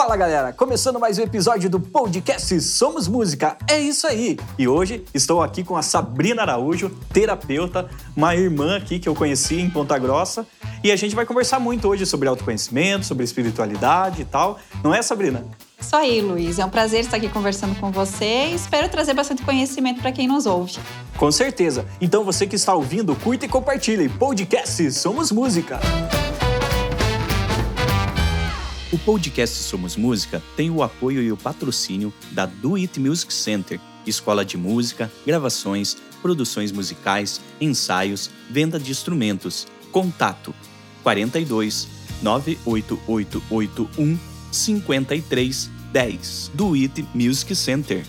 Fala galera, começando mais um episódio do podcast Somos Música. É isso aí. E hoje estou aqui com a Sabrina Araújo, terapeuta, uma irmã aqui que eu conheci em Ponta Grossa, e a gente vai conversar muito hoje sobre autoconhecimento, sobre espiritualidade e tal. Não é, Sabrina? Isso aí, Luiz. É um prazer estar aqui conversando com você e espero trazer bastante conhecimento para quem nos ouve. Com certeza. Então você que está ouvindo, curta e compartilhe. Podcast Somos Música. O podcast Somos Música tem o apoio e o patrocínio da Do It Music Center, escola de música, gravações, produções musicais, ensaios, venda de instrumentos. Contato 42 98881 5310 Do It Music Center.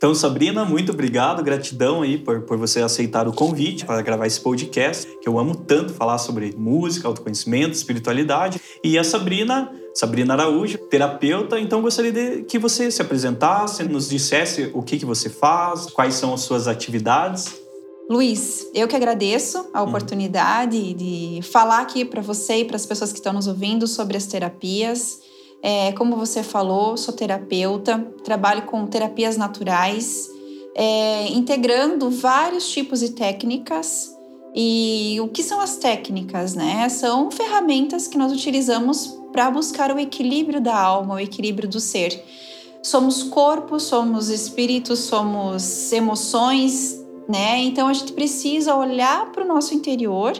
Então, Sabrina, muito obrigado, gratidão aí por, por você aceitar o convite para gravar esse podcast, que eu amo tanto falar sobre música, autoconhecimento, espiritualidade. E a Sabrina, Sabrina Araújo, terapeuta, então gostaria de que você se apresentasse, nos dissesse o que, que você faz, quais são as suas atividades. Luiz, eu que agradeço a hum. oportunidade hum. de falar aqui para você e para as pessoas que estão nos ouvindo sobre as terapias. É, como você falou, sou terapeuta, trabalho com terapias naturais, é, integrando vários tipos de técnicas. E o que são as técnicas, né? São ferramentas que nós utilizamos para buscar o equilíbrio da alma, o equilíbrio do ser. Somos corpo, somos espírito, somos emoções, né? Então a gente precisa olhar para o nosso interior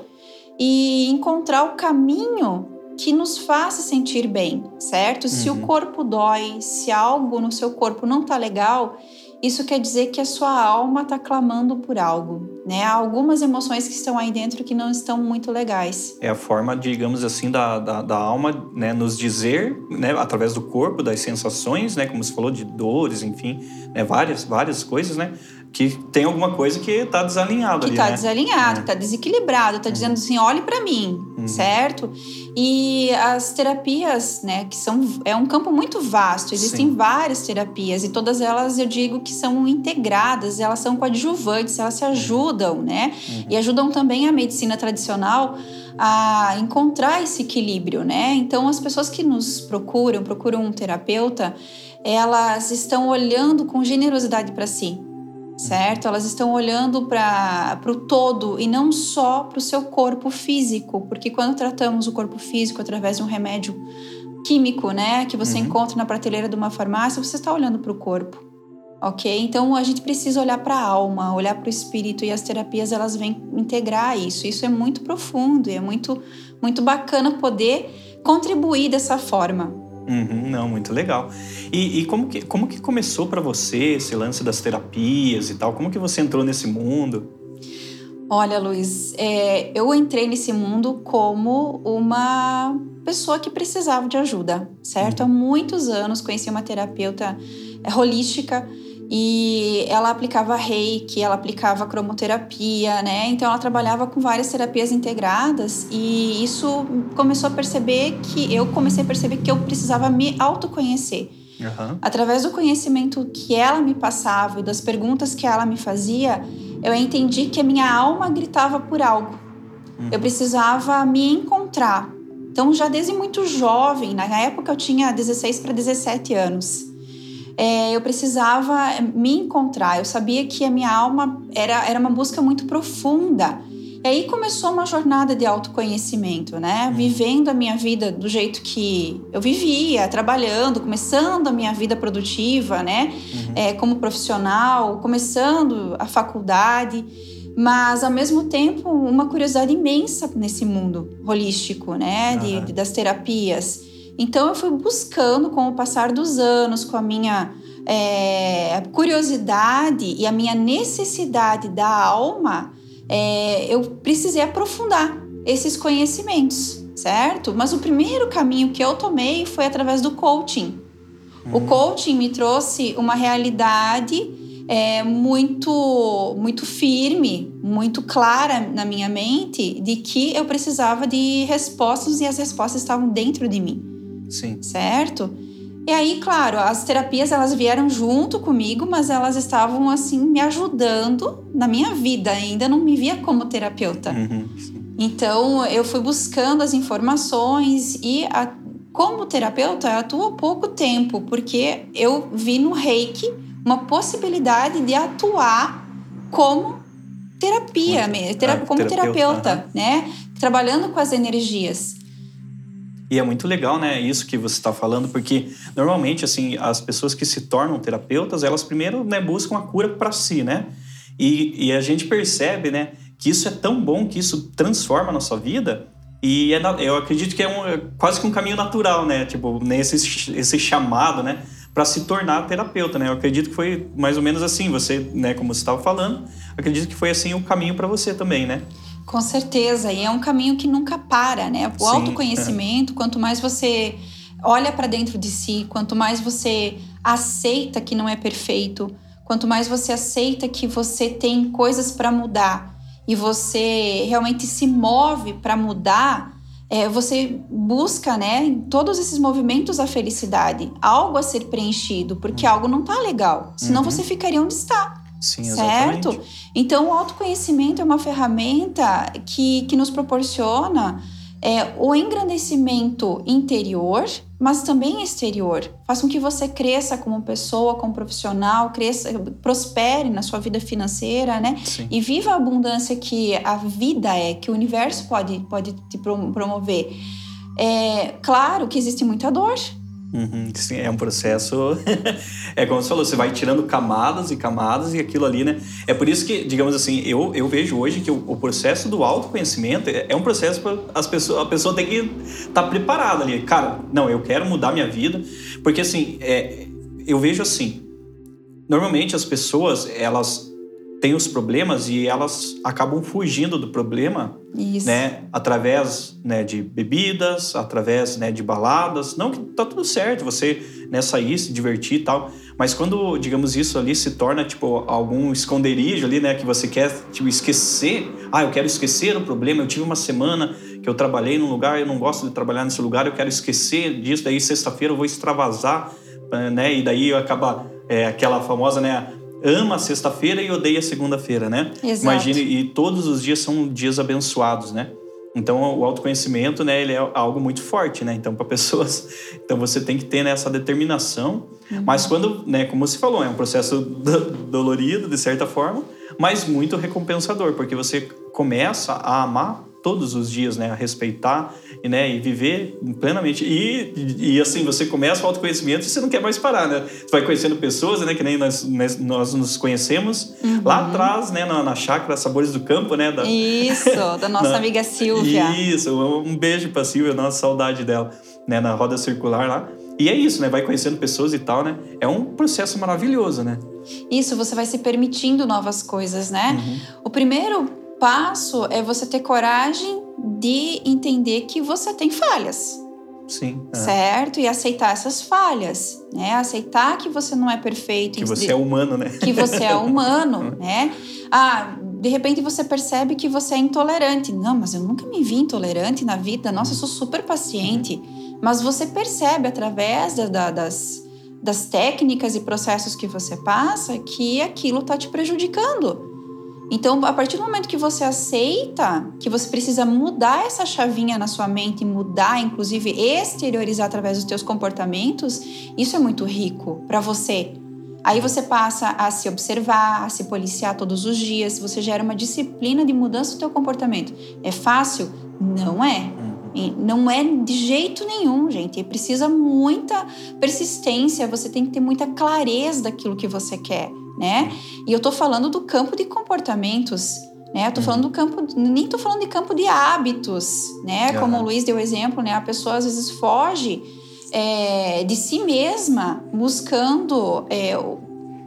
e encontrar o caminho que nos faça sentir bem, certo? Uhum. Se o uhum. corpo dói, se algo no seu corpo não tá legal, isso quer dizer que a sua alma está clamando por algo, né? Há algumas emoções que estão aí dentro que não estão muito legais. É a forma, digamos assim, da, da, da alma né, nos dizer, né, através do corpo, das sensações, né, como você falou, de dores, enfim, né, várias, várias coisas, né? Que tem alguma coisa que está desalinhado que está né? desalinhado, é. está desequilibrado, está uhum. dizendo assim, olhe para mim, uhum. certo? E as terapias, né, que são é um campo muito vasto, existem Sim. várias terapias e todas elas eu digo que são integradas, elas são coadjuvantes, elas se ajudam, né? Uhum. E ajudam também a medicina tradicional a encontrar esse equilíbrio, né? Então as pessoas que nos procuram, procuram um terapeuta, elas estão olhando com generosidade para si certo? Elas estão olhando para o todo e não só para o seu corpo físico, porque quando tratamos o corpo físico através de um remédio químico, né, que você uhum. encontra na prateleira de uma farmácia, você está olhando para o corpo, ok? Então a gente precisa olhar para a alma, olhar para o espírito e as terapias elas vêm integrar isso. Isso é muito profundo e é muito muito bacana poder contribuir dessa forma. Uhum, não, muito legal. E, e, como, que, como que começou para você esse lance das terapias e tal? Como que você entrou nesse mundo? Olha, Luiz, é, eu entrei nesse mundo como uma pessoa que precisava de ajuda, certo? Uhum. Há muitos anos conheci uma terapeuta é, holística e ela aplicava reiki, ela aplicava cromoterapia, né? Então ela trabalhava com várias terapias integradas e isso começou a perceber que eu comecei a perceber que eu precisava me autoconhecer. Uhum. Através do conhecimento que ela me passava e das perguntas que ela me fazia, eu entendi que a minha alma gritava por algo. Uhum. Eu precisava me encontrar. Então, já desde muito jovem, na época eu tinha 16 para 17 anos é, eu precisava me encontrar. Eu sabia que a minha alma era, era uma busca muito profunda. E aí começou uma jornada de autoconhecimento, né? Uhum. Vivendo a minha vida do jeito que eu vivia, trabalhando, começando a minha vida produtiva, né? Uhum. É, como profissional, começando a faculdade, mas ao mesmo tempo uma curiosidade imensa nesse mundo holístico, né? De, uhum. de das terapias. Então eu fui buscando com o passar dos anos, com a minha é, curiosidade e a minha necessidade da alma, é, eu precisei aprofundar esses conhecimentos, certo? Mas o primeiro caminho que eu tomei foi através do coaching. Uhum. O coaching me trouxe uma realidade é, muito, muito firme, muito clara na minha mente de que eu precisava de respostas e as respostas estavam dentro de mim. Sim. Certo? E aí, claro, as terapias elas vieram junto comigo, mas elas estavam assim me ajudando na minha vida. Ainda não me via como terapeuta. Uhum, então, eu fui buscando as informações e a, como terapeuta, eu atuo há pouco tempo, porque eu vi no reiki uma possibilidade de atuar como terapia, como, como terapeuta, terapeuta né? Trabalhando com as energias. E é muito legal, né, isso que você está falando, porque normalmente, assim, as pessoas que se tornam terapeutas, elas primeiro né, buscam a cura para si, né? E, e, a gente percebe, né, que isso é tão bom, que isso transforma a nossa vida, e é, eu acredito que é, um, é quase que um caminho natural, né? Tipo, nesse esse chamado, né? Para se tornar terapeuta, né? Eu acredito que foi mais ou menos assim. Você, né? Como você estava falando, acredito que foi assim o caminho para você também, né? Com certeza. E é um caminho que nunca para, né? O Sim, autoconhecimento, é. quanto mais você olha para dentro de si, quanto mais você aceita que não é perfeito, quanto mais você aceita que você tem coisas para mudar e você realmente se move para mudar, é, você busca, né, em todos esses movimentos a felicidade, algo a ser preenchido, porque algo não está legal, senão uhum. você ficaria onde está. Sim, certo? Exatamente. Então, o autoconhecimento é uma ferramenta que, que nos proporciona é, o engrandecimento interior, mas também exterior. Faz com que você cresça como pessoa, como profissional, cresça, prospere na sua vida financeira, né? Sim. E viva a abundância que a vida é, que o universo pode, pode te promover. É claro que existe muita dor, Uhum, sim, é um processo. é como você falou, você vai tirando camadas e camadas e aquilo ali, né? É por isso que, digamos assim, eu, eu vejo hoje que o, o processo do autoconhecimento é, é um processo para as pessoas. A pessoa tem que estar tá preparada ali. Cara, não, eu quero mudar minha vida. Porque assim, é, eu vejo assim. Normalmente as pessoas, elas têm os problemas e elas acabam fugindo do problema, Isso. né? Através né, de bebidas, através né, de baladas. Não que tá tudo certo você né, sair, se divertir e tal. Mas quando, digamos, isso ali se torna, tipo, algum esconderijo ali, né? Que você quer, tipo, esquecer. Ah, eu quero esquecer o problema. Eu tive uma semana que eu trabalhei num lugar, eu não gosto de trabalhar nesse lugar, eu quero esquecer disso. Daí, sexta-feira, eu vou extravasar, né? E daí acaba é, aquela famosa, né? Ama a sexta-feira e odeia a segunda-feira, né? Exato. Imagine, e todos os dias são dias abençoados, né? Então, o autoconhecimento, né, ele é algo muito forte, né? Então, para pessoas, então você tem que ter né, essa determinação. Uhum. Mas quando, né, como você falou, é um processo dolorido de certa forma, mas muito recompensador, porque você começa a amar todos os dias, né, a respeitar e, né, e viver plenamente. E, e, assim, você começa o autoconhecimento e você não quer mais parar, né? Você vai conhecendo pessoas, né, que nem nós, nós nos conhecemos uhum. lá atrás, né, na, na chácara Sabores do Campo, né? Da, isso, da nossa na, amiga Silvia. Isso, um beijo pra Silvia, nossa saudade dela, né, na roda circular lá. E é isso, né? Vai conhecendo pessoas e tal, né? É um processo maravilhoso, né? Isso, você vai se permitindo novas coisas, né? Uhum. O primeiro passo é você ter coragem de entender que você tem falhas. Sim. É. Certo? E aceitar essas falhas, né? Aceitar que você não é perfeito. Que você é humano, né? Que você é humano, né? Ah, de repente você percebe que você é intolerante. Não, mas eu nunca me vi intolerante na vida. Nossa, eu sou super paciente. Mas você percebe através da, da, das, das técnicas e processos que você passa que aquilo está te prejudicando. Então, a partir do momento que você aceita que você precisa mudar essa chavinha na sua mente, mudar, inclusive exteriorizar através dos teus comportamentos, isso é muito rico para você. Aí você passa a se observar, a se policiar todos os dias, você gera uma disciplina de mudança do teu comportamento. É fácil? Não é. Não é de jeito nenhum, gente. Precisa muita persistência, você tem que ter muita clareza daquilo que você quer né? E eu tô falando do campo de comportamentos, né? Eu tô uhum. falando do campo, nem tô falando de campo de hábitos, né? Como o Luiz deu exemplo, né? A pessoa às vezes foge é, de si mesma buscando é,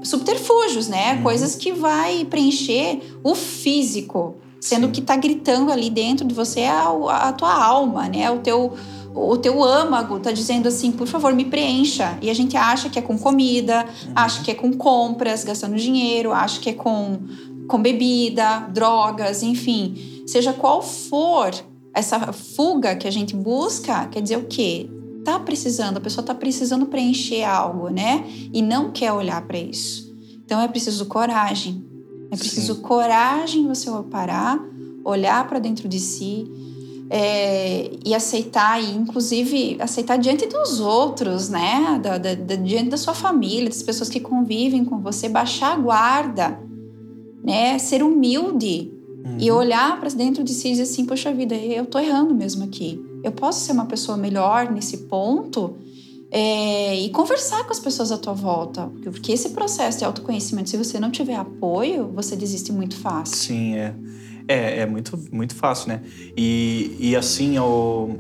subterfúgios, né? Uhum. Coisas que vai preencher o físico, sendo Sim. que tá gritando ali dentro de você a, a tua alma, né? O teu o teu âmago tá dizendo assim, por favor, me preencha. E a gente acha que é com comida, uhum. acha que é com compras, gastando dinheiro, acha que é com, com bebida, drogas, enfim. Seja qual for essa fuga que a gente busca, quer dizer o quê? Tá precisando, a pessoa tá precisando preencher algo, né? E não quer olhar para isso. Então é preciso coragem. É preciso Sim. coragem você parar, olhar para dentro de si, é, e aceitar, e inclusive aceitar diante dos outros, né? Da, da, da, diante da sua família, das pessoas que convivem com você, baixar a guarda, né? Ser humilde uhum. e olhar para dentro de si e dizer assim: Poxa vida, eu tô errando mesmo aqui. Eu posso ser uma pessoa melhor nesse ponto. É, e conversar com as pessoas à tua volta. Porque esse processo de autoconhecimento, se você não tiver apoio, você desiste muito fácil. Sim, é. É, é muito, muito fácil, né? E, e assim, o,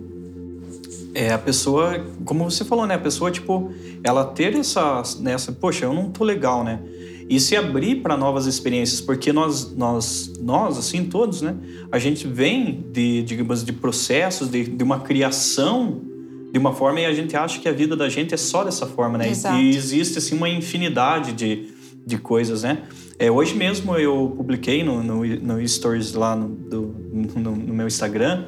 é, a pessoa, como você falou, né? A pessoa, tipo, ela ter essa, nessa, poxa, eu não tô legal, né? E se abrir para novas experiências, porque nós, nós, nós, assim, todos, né? A gente vem de, digamos, de processos, de, de uma criação de uma forma e a gente acha que a vida da gente é só dessa forma, né? Exato. E existe, assim, uma infinidade de, de coisas, né? É, hoje mesmo eu publiquei no, no, no Stories lá no, do, no, no meu Instagram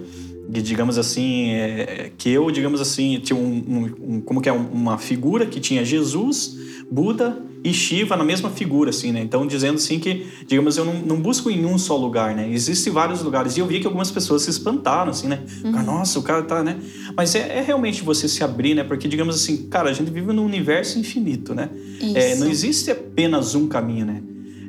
que digamos assim é, que eu digamos assim tinha um, um, um, como que é uma figura que tinha Jesus Buda e Shiva na mesma figura assim né? Então dizendo assim que digamos eu não, não busco em um só lugar né? Existem vários lugares. E eu vi que algumas pessoas se espantaram assim né? Uhum. nossa o cara tá né? Mas é, é, realmente você se abrir né? Porque digamos assim cara a gente vive num universo infinito né? É, não existe apenas um caminho né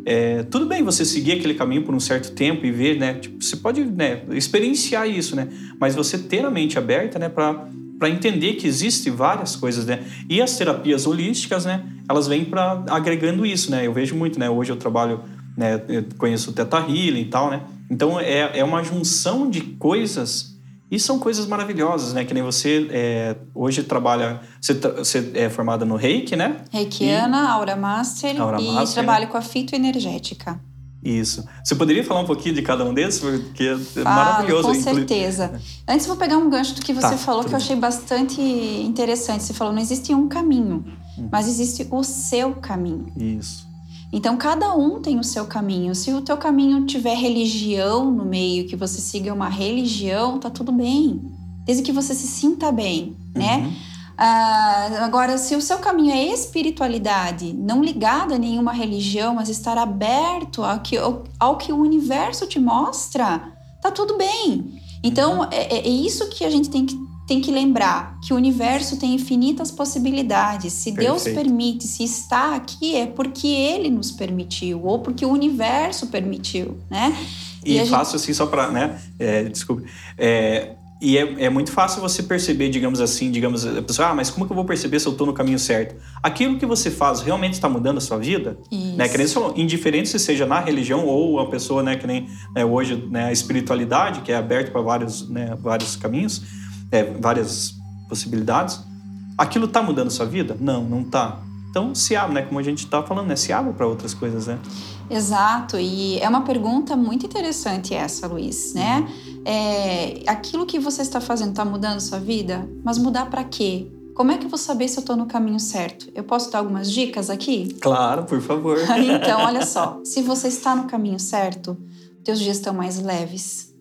é, tudo bem você seguir aquele caminho por um certo tempo e ver, né? Tipo, você pode né, experienciar isso, né? Mas você ter a mente aberta, né? Para para entender que existe várias coisas, né? E as terapias holísticas, né? Elas vêm para agregando isso, né? Eu vejo muito, né? Hoje eu trabalho, né? Eu conheço o Teta Healing e tal, né? Então é, é uma junção de coisas e são coisas maravilhosas, né? Que nem você é, hoje trabalha, você, você, é formada no Reiki, né? Reikiana, e... Aura Master Aura e Master, trabalho né? com a fitoenergética. Isso. Você poderia falar um pouquinho de cada um desses? Porque é Falo, maravilhoso. Com certeza. Antes, vou pegar um gancho do que você tá, falou que eu achei bastante interessante. Você falou, não existe um caminho, hum. mas existe o seu caminho. Isso. Então cada um tem o seu caminho. Se o teu caminho tiver religião no meio, que você siga uma religião, tá tudo bem. Desde que você se sinta bem, né? uhum. né? Ah, agora, se o seu caminho é espiritualidade, não ligado a nenhuma religião, mas estar aberto ao que, ao, ao que o universo te mostra, tá tudo bem. Então, uhum. é, é isso que a gente tem que tem que lembrar que o universo tem infinitas possibilidades. Se Perfeito. Deus permite, se está aqui, é porque Ele nos permitiu, ou porque o universo permitiu, né? E, e fácil gente... assim, só para, né? É, desculpe. É, e é, é, muito fácil você perceber, digamos assim, digamos, a pessoa, ah, mas como que eu vou perceber se eu estou no caminho certo? Aquilo que você faz realmente está mudando a sua vida? Isso. Né? Que nem falou, indiferente se seja na religião ou a pessoa, né, que nem né, hoje, né, a espiritualidade, que é aberta para vários, né, vários caminhos, é, várias possibilidades. Aquilo está mudando sua vida? Não, não está. Então se abre, né? Como a gente está falando, né? Se abre para outras coisas, né? Exato. E é uma pergunta muito interessante essa, Luiz, né? É, aquilo que você está fazendo está mudando sua vida? Mas mudar para quê? Como é que eu vou saber se eu estou no caminho certo? Eu posso dar algumas dicas aqui? Claro, por favor. então, olha só. Se você está no caminho certo, teus dias estão mais leves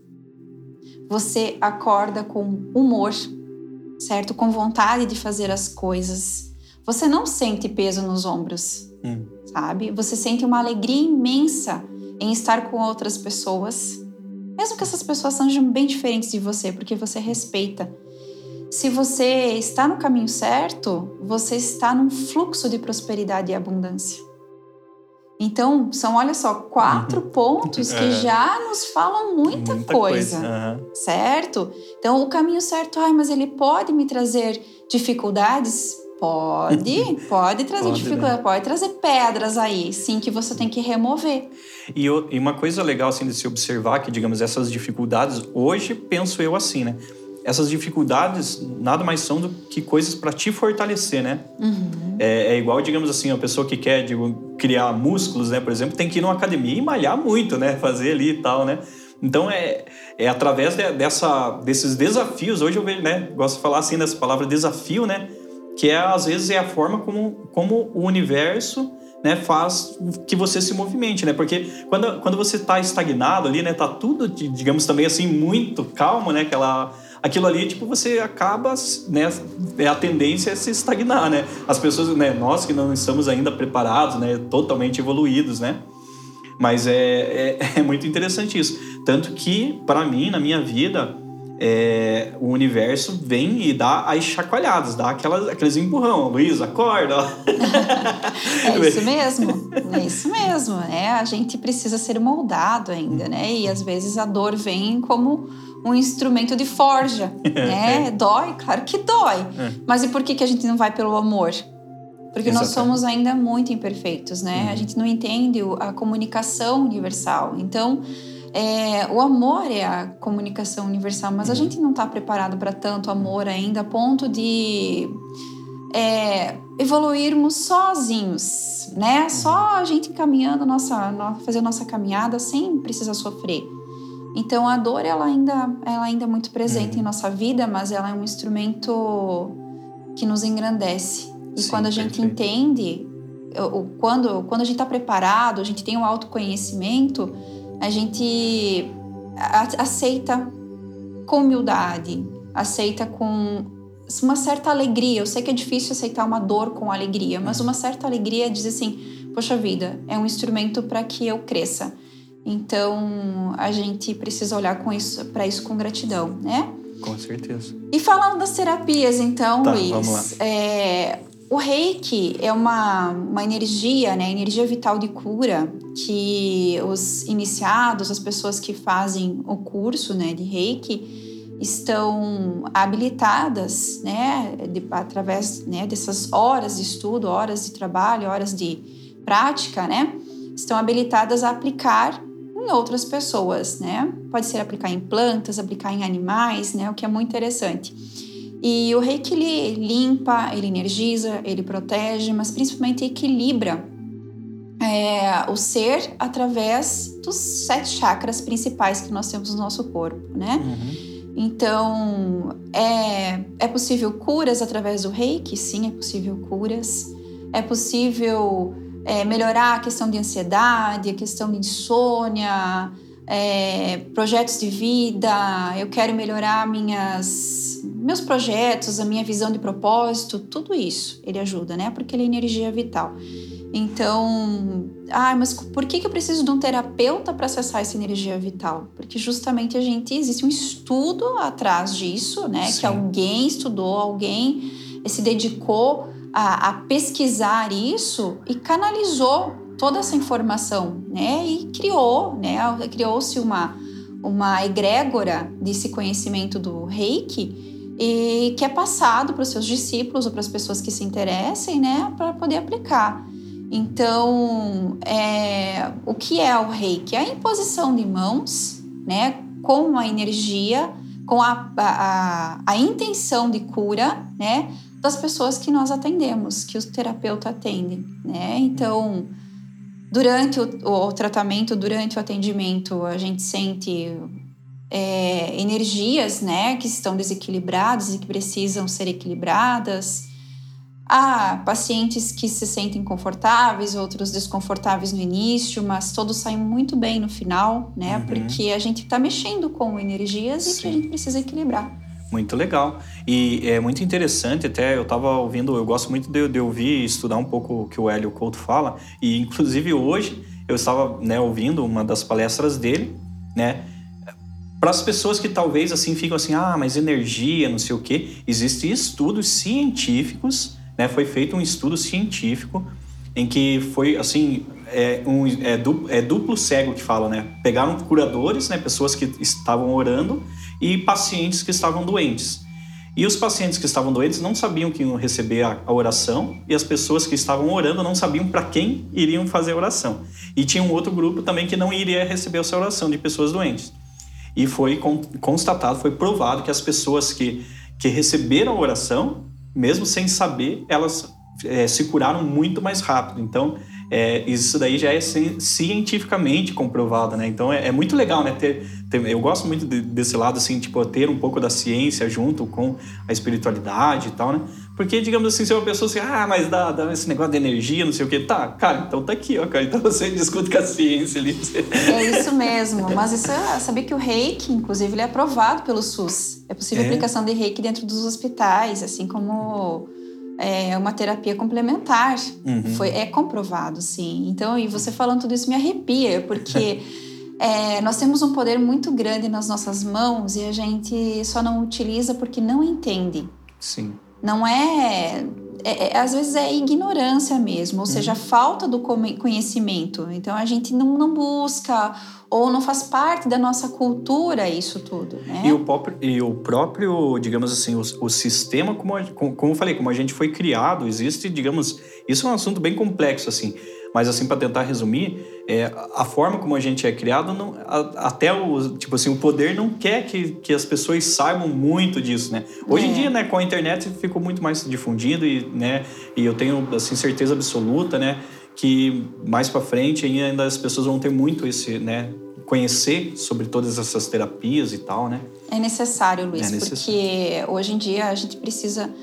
você acorda com humor, certo? Com vontade de fazer as coisas. Você não sente peso nos ombros, hum. sabe? Você sente uma alegria imensa em estar com outras pessoas, mesmo que essas pessoas sejam bem diferentes de você, porque você respeita. Se você está no caminho certo, você está num fluxo de prosperidade e abundância. Então, são, olha só, quatro uhum. pontos que é. já nos falam muita, muita coisa, coisa. Uhum. certo? Então, o caminho certo, ai, mas ele pode me trazer dificuldades? Pode, pode trazer pode, dificuldade, né? pode trazer pedras aí, sim, que você tem que remover. E, e uma coisa legal, assim, de se observar, que, digamos, essas dificuldades, hoje penso eu assim, né? Essas dificuldades nada mais são do que coisas para te fortalecer, né? Uhum. É, é, igual, digamos assim, a pessoa que quer digo, criar músculos, né? Por exemplo, tem que ir numa academia e malhar muito, né? Fazer ali e tal, né? Então, é, é através de, dessa, desses desafios, hoje eu vejo, né? Gosto de falar assim dessa palavra desafio, né? Que é, às vezes, é a forma como, como o universo né, faz que você se movimente, né? Porque quando, quando você está estagnado ali, né, tá tudo, digamos também assim, muito calmo, né? Aquela aquilo ali, tipo, você acaba, né, é a tendência é se estagnar, né? As pessoas, né, nós que não estamos ainda preparados, né, totalmente evoluídos, né? Mas é, é, é muito interessante isso. Tanto que, para mim, na minha vida, é, o universo vem e dá as chacoalhadas, dá aquelas, aqueles empurrão. Luiz, acorda! é isso mesmo, é isso mesmo. Né? A gente precisa ser moldado ainda, né? E às vezes a dor vem como um instrumento de forja, né? Dói, claro que dói. É. Mas e por que, que a gente não vai pelo amor? Porque Exatamente. nós somos ainda muito imperfeitos, né? Uhum. A gente não entende a comunicação universal. Então, é, o amor é a comunicação universal, mas a uhum. gente não está preparado para tanto amor ainda, a ponto de é, evoluirmos sozinhos, né? Uhum. Só a gente caminhando, nossa, fazer a nossa caminhada sem precisar sofrer. Então a dor ela ainda, ela ainda é muito presente uhum. em nossa vida, mas ela é um instrumento que nos engrandece. E Sim, quando a gente perfeito. entende, quando, quando a gente está preparado, a gente tem um autoconhecimento, a gente aceita com humildade, aceita com uma certa alegria. Eu sei que é difícil aceitar uma dor com alegria, mas uma certa alegria diz assim: poxa vida, é um instrumento para que eu cresça. Então a gente precisa olhar com isso para isso com gratidão, né? Com certeza. E falando das terapias, então, tá, Luiz, é, o reiki é uma, uma energia, né, energia vital de cura que os iniciados, as pessoas que fazem o curso né, de reiki, estão habilitadas, né, de, através né, dessas horas de estudo, horas de trabalho, horas de prática, né, estão habilitadas a aplicar em outras pessoas, né? Pode ser aplicar em plantas, aplicar em animais, né, o que é muito interessante. E o reiki ele limpa, ele energiza, ele protege, mas principalmente equilibra é, o ser através dos sete chakras principais que nós temos no nosso corpo, né? Uhum. Então, é, é possível curas através do reiki? Sim, é possível curas. É possível é, melhorar a questão de ansiedade, a questão de insônia, é, projetos de vida, eu quero melhorar minhas, meus projetos, a minha visão de propósito, tudo isso ele ajuda, né? Porque ele é energia vital. Então, ah, mas por que, que eu preciso de um terapeuta para acessar essa energia vital? Porque justamente a gente existe um estudo atrás disso, né? Sim. Que alguém estudou, alguém se dedicou a, a pesquisar isso e canalizou toda essa informação, né? E criou, né? Criou-se uma uma egrégora desse conhecimento do Reiki e que é passado para os seus discípulos ou para as pessoas que se interessem, né? Para poder aplicar. Então, é, o que é o Reiki? A imposição de mãos, né? Com a energia, com a, a, a intenção de cura, né? Das pessoas que nós atendemos, que o terapeuta atende, né? Então Durante o, o, tratamento, durante o atendimento, a gente sente é, energias né, que estão desequilibradas e que precisam ser equilibradas. Há pacientes que se sentem confortáveis, outros desconfortáveis no início, mas todos saem muito bem no final, né? Uhum. Porque a gente está mexendo com energias Sim. e que a gente precisa equilibrar. Muito legal. E é muito interessante, até eu estava ouvindo, eu gosto muito de, de, ouvir e estudar um pouco o que o Hélio Couto fala, e inclusive hoje eu estava né, ouvindo uma das palestras dele, né? Para as pessoas que talvez assim ficam assim, ah, mas energia, não sei o quê, existem estudos científicos, né? Foi feito um estudo científico em que foi assim é, um, é, duplo, é duplo cego que fala, né? Pegaram curadores, né? Pessoas que estavam orando e pacientes que estavam doentes. E os pacientes que estavam doentes não sabiam que iam receber a, oração e as pessoas que estavam orando não sabiam para quem iriam fazer a oração. E tinha um outro grupo também que não iria receber essa oração de pessoas doentes. E foi constatado, foi provado que as pessoas que, que receberam a oração, mesmo sem saber, elas é, se curaram muito mais rápido. Então, é, isso daí já é cientificamente comprovado, né? Então é, é muito legal, né? Ter, ter, eu gosto muito de, desse lado, assim, tipo, ter um pouco da ciência junto com a espiritualidade e tal, né? Porque, digamos assim, se uma pessoa assim, ah, mas dá, dá esse negócio de energia, não sei o quê, tá, cara, então tá aqui, ó, cara. Então você discute com a ciência ali. É isso mesmo. Mas isso, sabia que o reiki, inclusive, ele é aprovado pelo SUS. É possível é. aplicação de reiki dentro dos hospitais, assim como é uma terapia complementar. Uhum. Foi, é comprovado, sim. Então, e você falando tudo isso me arrepia, porque é, nós temos um poder muito grande nas nossas mãos e a gente só não utiliza porque não entende. Sim. Não é, é, é às vezes é ignorância mesmo, ou seja, uhum. falta do conhecimento. Então a gente não, não busca ou não faz parte da nossa cultura isso tudo, né? E o próprio, e o próprio digamos assim, o, o sistema, como, como eu falei, como a gente foi criado, existe, digamos, isso é um assunto bem complexo, assim. Mas assim, para tentar resumir, é, a forma como a gente é criado, não, a, até o tipo assim, o poder não quer que, que as pessoas saibam muito disso, né? Hoje é. em dia, né, com a internet ficou muito mais difundido e, né, e eu tenho assim certeza absoluta, né, que mais para frente ainda as pessoas vão ter muito esse, né, conhecer sobre todas essas terapias e tal, né? É necessário, Luiz, é necessário. porque hoje em dia a gente precisa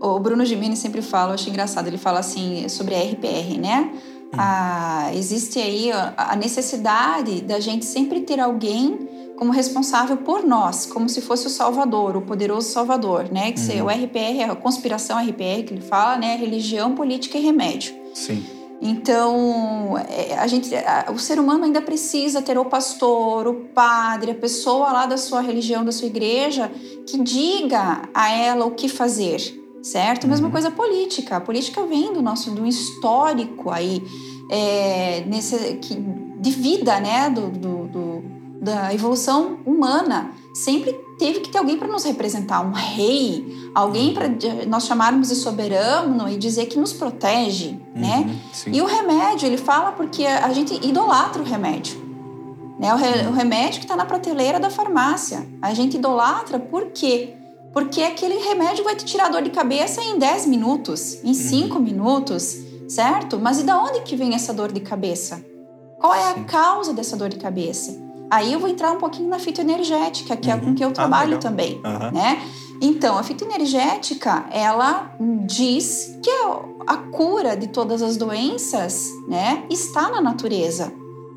o Bruno Gimini sempre fala, eu acho engraçado, ele fala assim sobre a RPR, né? Ah, existe aí a necessidade da gente sempre ter alguém como responsável por nós, como se fosse o Salvador, o poderoso Salvador, né? Que uhum. o RPR, a conspiração RPR que ele fala, né? Religião, política e remédio. Sim. Então, é, a gente, o ser humano ainda precisa ter o pastor, o padre, a pessoa lá da sua religião, da sua igreja, que diga a ela o que fazer certo? Mesma uhum. coisa política. A política vem do nosso do histórico aí é, nesse, que, de vida, né? Do, do, do, da evolução humana. Sempre teve que ter alguém para nos representar, um rei, alguém para nós chamarmos de soberano e dizer que nos protege, uhum, né? Sim. E o remédio, ele fala porque a gente idolatra o remédio. Né? O, re, o remédio que está na prateleira da farmácia. A gente idolatra por quê? Porque aquele remédio vai te tirar dor de cabeça em 10 minutos, em 5 uhum. minutos, certo? Mas e da onde que vem essa dor de cabeça? Qual é Sim. a causa dessa dor de cabeça? Aí eu vou entrar um pouquinho na fitoenergética, que uhum. é com que eu ah, trabalho ah, também, uhum. né? Então, a fitoenergética, ela diz que a cura de todas as doenças, né, está na natureza.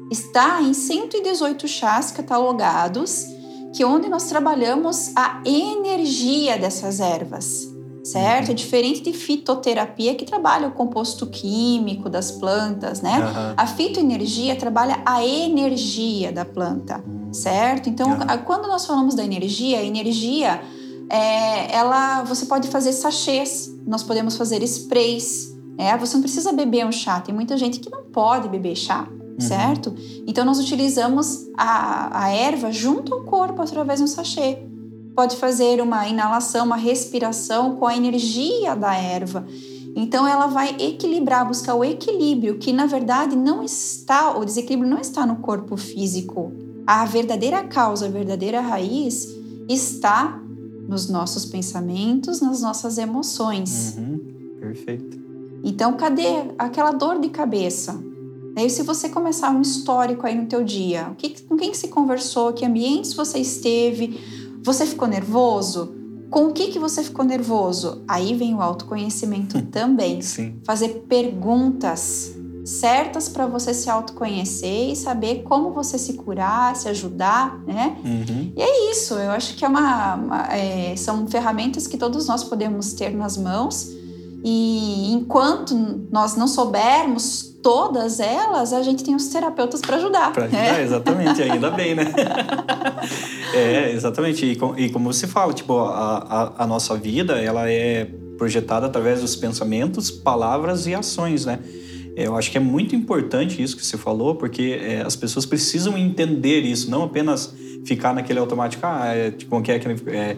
Está em 118 chás catalogados que onde nós trabalhamos a energia dessas ervas, certo? Uhum. É diferente de fitoterapia que trabalha o composto químico das plantas, né? Uhum. A fitoenergia trabalha a energia da planta, certo? Então, uhum. quando nós falamos da energia, a energia é, ela, você pode fazer sachês, nós podemos fazer sprays, né? Você não precisa beber um chá. Tem muita gente que não pode beber chá. Uhum. certo? Então nós utilizamos a, a erva junto ao corpo através de um sachê. Pode fazer uma inalação, uma respiração com a energia da erva. Então ela vai equilibrar, buscar o equilíbrio, que na verdade não está, o desequilíbrio não está no corpo físico. A verdadeira causa, a verdadeira raiz está nos nossos pensamentos, nas nossas emoções. Uhum. Perfeito. Então, cadê aquela dor de cabeça? Daí, se você começar um histórico aí no teu dia, o que, com quem que se conversou, que ambientes você esteve, você ficou nervoso? Com o que, que você ficou nervoso? Aí vem o autoconhecimento também. Sim. Fazer perguntas certas para você se autoconhecer e saber como você se curar, se ajudar, né? Uhum. E é isso, eu acho que é uma, uma é, são ferramentas que todos nós podemos ter nas mãos e enquanto nós não soubermos todas elas, a gente tem os terapeutas para ajudar. Para ajudar, né? exatamente, ainda bem, né? é, exatamente. E, com, e, como você fala, tipo, a, a, a, nossa vida, ela é projetada através dos pensamentos, palavras e ações, né? Eu acho que é muito importante isso que você falou, porque é, as pessoas precisam entender isso, não apenas ficar naquele automático, ah, é, tipo, que é, é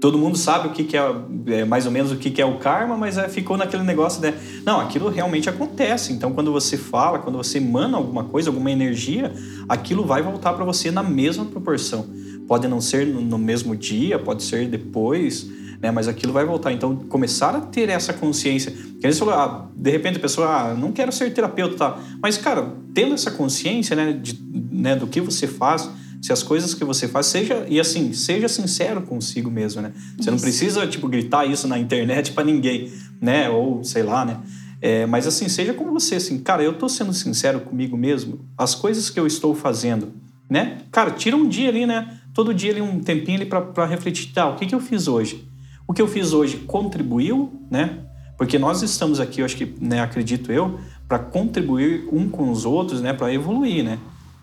todo mundo sabe o que, que é, é, mais ou menos o que, que é o karma, mas é, ficou naquele negócio de não, aquilo realmente acontece. Então, quando você fala, quando você emana alguma coisa, alguma energia, aquilo vai voltar para você na mesma proporção. Pode não ser no, no mesmo dia, pode ser depois, né? Mas aquilo vai voltar. Então, começar a ter essa consciência. Que você falou, ah, de repente a pessoa, ah, não quero ser terapeuta, tá? Mas, cara, tendo essa consciência, né, de, né, do que você faz se as coisas que você faz seja e assim seja sincero consigo mesmo, né? Você isso. não precisa tipo gritar isso na internet para ninguém, né? Ou sei lá, né? É, mas assim seja como você, assim, cara, eu tô sendo sincero comigo mesmo. As coisas que eu estou fazendo, né? Cara, tira um dia ali, né? Todo dia ali um tempinho ali para refletir, tá? O que que eu fiz hoje? O que eu fiz hoje contribuiu, né? Porque nós estamos aqui, eu acho que, né, acredito eu, para contribuir um com os outros, né, para evoluir, né?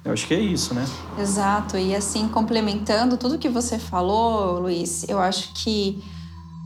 Eu acho que é isso, né? Exato. E assim, complementando tudo que você falou, Luiz, eu acho que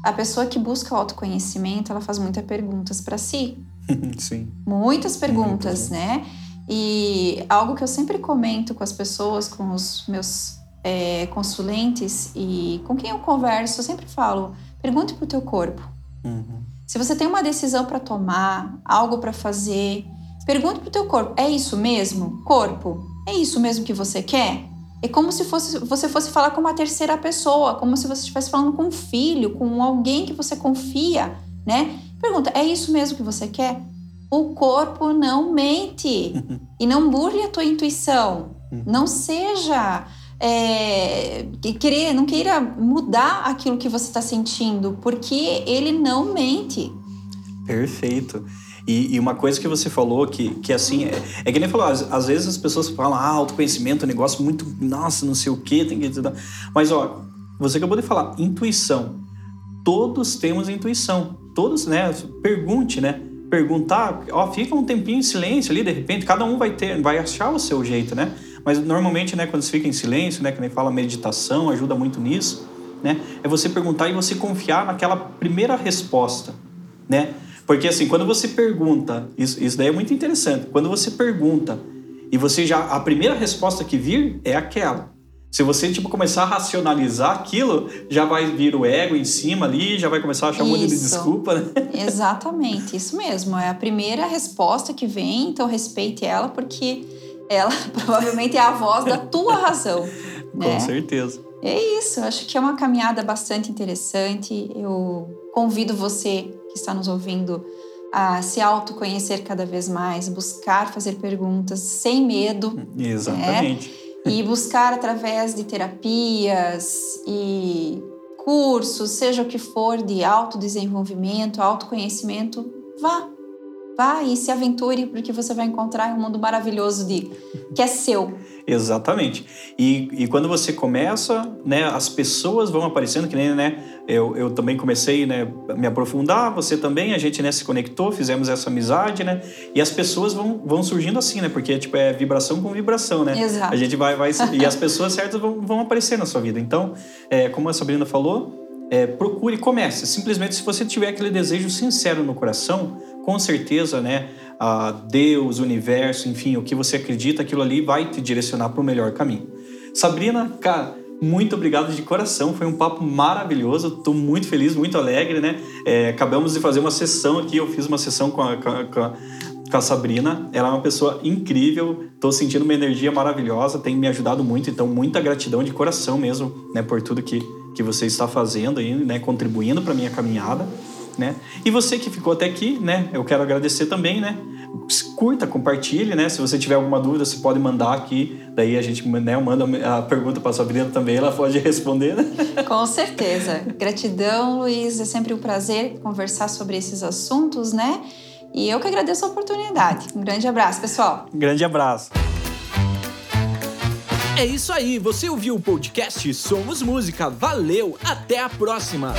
a pessoa que busca o autoconhecimento, ela faz muitas perguntas para si. Sim. Muitas perguntas, né? E algo que eu sempre comento com as pessoas, com os meus é, consulentes e com quem eu converso, eu sempre falo: pergunte para o teu corpo. Uhum. Se você tem uma decisão para tomar, algo para fazer, pergunte para o teu corpo: é isso mesmo? Corpo, é isso mesmo que você quer? É como se fosse, você fosse falar com uma terceira pessoa, como se você estivesse falando com um filho, com alguém que você confia, né? Pergunta: é isso mesmo que você quer? O corpo não mente e não burle a tua intuição. Não seja é, querer, não queira mudar aquilo que você está sentindo, porque ele não mente. Perfeito. E, e, uma coisa que você falou que, que assim, é, é que nem falou, às, às, vezes as pessoas falam, ah, autoconhecimento é negócio muito, nossa, não sei o quê, tem que. Mas, ó, você acabou de falar, intuição. Todos temos intuição. Todos, né? Pergunte, né? Perguntar, ó, fica um tempinho em silêncio ali, de repente, cada um vai ter, vai achar o seu jeito, né? Mas normalmente, né, quando você fica em silêncio, né, que nem fala meditação, ajuda muito nisso, né? É você perguntar e você confiar naquela primeira resposta, né? Porque assim, quando você pergunta, isso, isso daí é muito interessante. Quando você pergunta e você já a primeira resposta que vir é aquela. Se você tipo começar a racionalizar aquilo, já vai vir o ego em cima ali, já vai começar a achar um monte de desculpa, né? Exatamente, isso mesmo. É a primeira resposta que vem, então respeite ela porque ela provavelmente é a voz da tua razão. Né? Com certeza. É isso, acho que é uma caminhada bastante interessante. Eu convido você que está nos ouvindo a se autoconhecer cada vez mais, buscar fazer perguntas sem medo. Né? Exatamente. Né? E buscar através de terapias e cursos, seja o que for, de autodesenvolvimento, autoconhecimento, vá, Vá e se aventure, porque você vai encontrar um mundo maravilhoso de que é seu. Exatamente. E, e quando você começa, né, as pessoas vão aparecendo, que nem, né, eu, eu também comecei, né, a me aprofundar, você também, a gente, né, se conectou, fizemos essa amizade, né, e as pessoas vão, vão surgindo assim, né, porque, tipo, é vibração com vibração, né. Exato. A gente vai, vai, e as pessoas certas vão, vão aparecer na sua vida. Então, é, como a Sabrina falou, é, procure e comece. Simplesmente se você tiver aquele desejo sincero no coração, com certeza, né, a Deus, universo, enfim, o que você acredita, aquilo ali vai te direcionar para o melhor caminho. Sabrina, cara, muito obrigado de coração, foi um papo maravilhoso, estou muito feliz, muito alegre, né? É, acabamos de fazer uma sessão aqui, eu fiz uma sessão com a, com a, com a Sabrina, ela é uma pessoa incrível, estou sentindo uma energia maravilhosa, tem me ajudado muito, então muita gratidão de coração mesmo, né, por tudo que, que você está fazendo aí, né, contribuindo para minha caminhada né? E você que ficou até aqui, né? Eu quero agradecer também, né? Curta, compartilhe, né? Se você tiver alguma dúvida, você pode mandar aqui. Daí a gente né, manda a pergunta para a Sabrina também, ela pode responder, né? Com certeza. Gratidão, Luiz. É sempre um prazer conversar sobre esses assuntos, né? E eu que agradeço a oportunidade. Um grande abraço, pessoal. Um grande abraço. É isso aí, você ouviu o podcast Somos Música. Valeu, até a próxima!